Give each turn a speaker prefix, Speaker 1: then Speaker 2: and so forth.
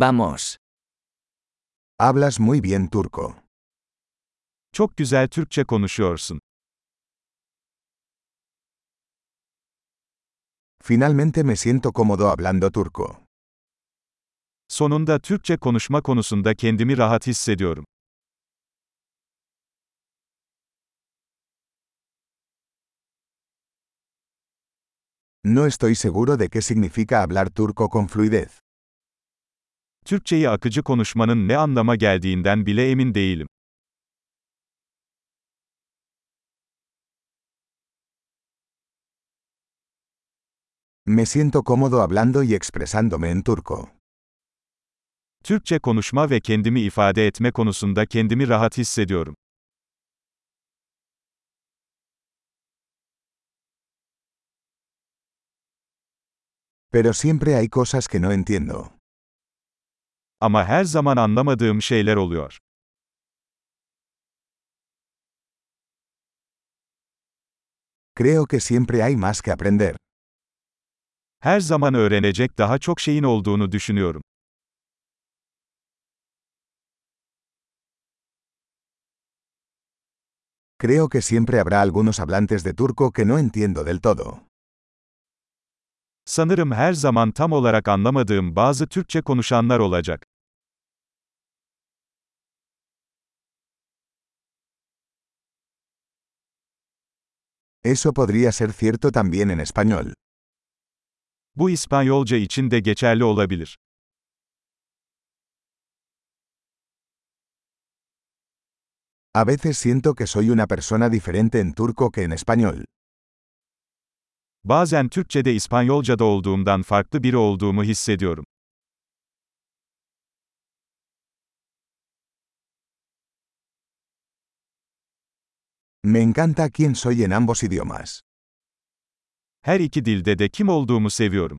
Speaker 1: Vamos.
Speaker 2: Hablas muy bien turco.
Speaker 3: Çok güzel Türkçe konuşuyorsun.
Speaker 2: Finalmente me siento cómodo hablando turco.
Speaker 3: Sonunda Türkçe konuşma konusunda kendimi rahat hissediyorum.
Speaker 2: No estoy seguro de qué significa hablar turco con fluidez.
Speaker 3: Türkçeyi akıcı konuşmanın ne anlama geldiğinden bile emin değilim.
Speaker 2: Me siento cómodo hablando y expresándome en turco.
Speaker 3: Türkçe konuşma ve kendimi ifade etme konusunda kendimi rahat hissediyorum.
Speaker 2: Pero siempre hay cosas que no entiendo.
Speaker 3: Ama her zaman anlamadığım şeyler oluyor.
Speaker 2: Creo que siempre hay más que aprender.
Speaker 3: Her zaman öğrenecek daha çok şeyin olduğunu düşünüyorum.
Speaker 2: Creo que siempre habrá algunos hablantes de turco que no entiendo del todo.
Speaker 3: Sanırım her zaman tam olarak anlamadığım bazı Türkçe konuşanlar olacak.
Speaker 2: Eso podría ser cierto también en español.
Speaker 3: Bu İspanyolca için de geçerli olabilir.
Speaker 2: A veces siento que soy una persona diferente en turco que en español.
Speaker 3: Bazen Türkçede İspanyolcada olduğumdan farklı biri olduğumu hissediyorum.
Speaker 2: Me encanta quién soy en ambos idiomas.
Speaker 3: Her iki dilde de kim olduğumu seviyorum.